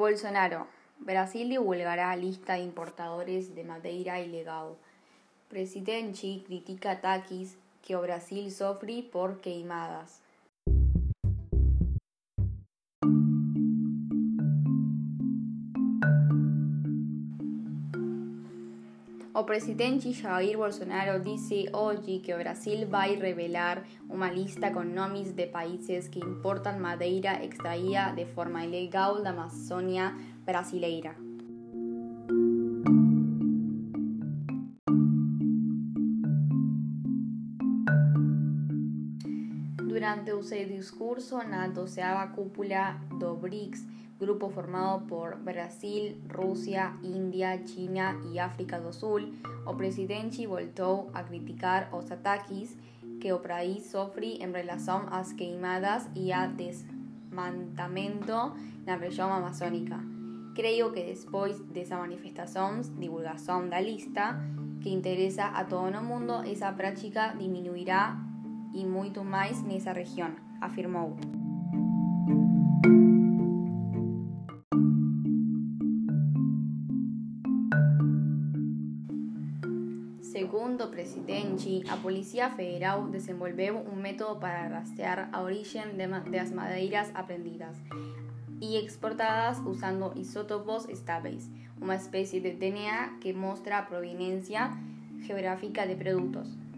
Bolsonaro. Brasil divulgará lista de importadores de madeira ilegal. Presidente critica ataques que o Brasil sofre por queimadas. O presidente Jair Bolsonaro disse hoje que Brasil vai revelar uma lista com nomes de países que importam madeira extraída de forma ilegal da Amazônia brasileira. Durante o seu discurso na 12ª cúpula do BRICS, grupo formado por Brasil, Rusia, India, China e África do Sul, o presidente voltou a criticar os ataques que o país sofre em relação às queimadas e a desmantamento na região amazônica. Creio que depois dessa manifestação, divulgação da lista, que interessa a todo o mundo, essa prática diminuirá e muito mais nessa região, afirmou. Segundo presidente, a Polícia Federal desenvolveu um método para rastrear a origem das madeiras apreendidas e exportadas usando isótopos estáveis, uma espécie de DNA que mostra a geográfica de produtos.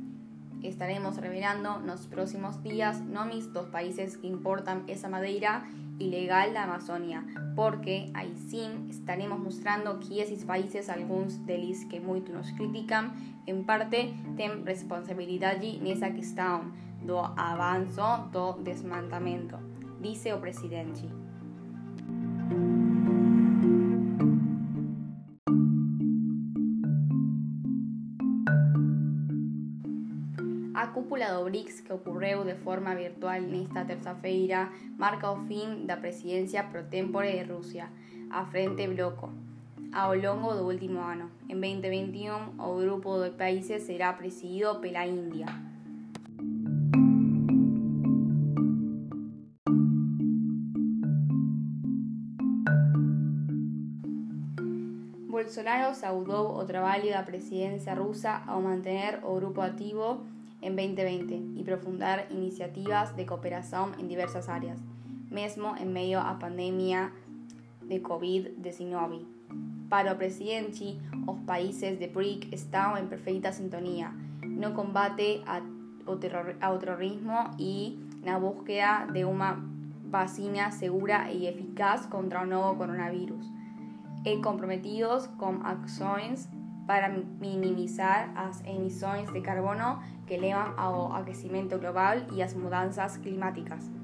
Estaremos revelando nos próximos dias nomes dos países que importam essa madeira ilegal da Amazônia, porque aí sim estaremos mostrando que esses países, alguns deles que muito nos criticam, em parte têm responsabilidade nessa questão do avanço do desmantamento, disse o presidente. Cúpula do BRICS, que ocorreu de forma virtual nesta terça-feira, marca o fim da presidência pro tempore de Rússia, a frente bloco. Ao longo do último ano, em 2021, o grupo de países será presidido pela Índia. Bolsonaro saudou o trabalho da presidência russa ao manter o grupo ativo em 2020 e aprofundar iniciativas de cooperação em diversas áreas, mesmo em meio à pandemia de Covid-19. Para o presidente, os países de BRIC estão em perfeita sintonia no combate ao terrorismo e na búsqueda de uma vacina segura e eficaz contra o novo coronavírus, e comprometidos com ações para minimizar as emissões de carbono que levan ao aquecimento global e as mudanças climáticas.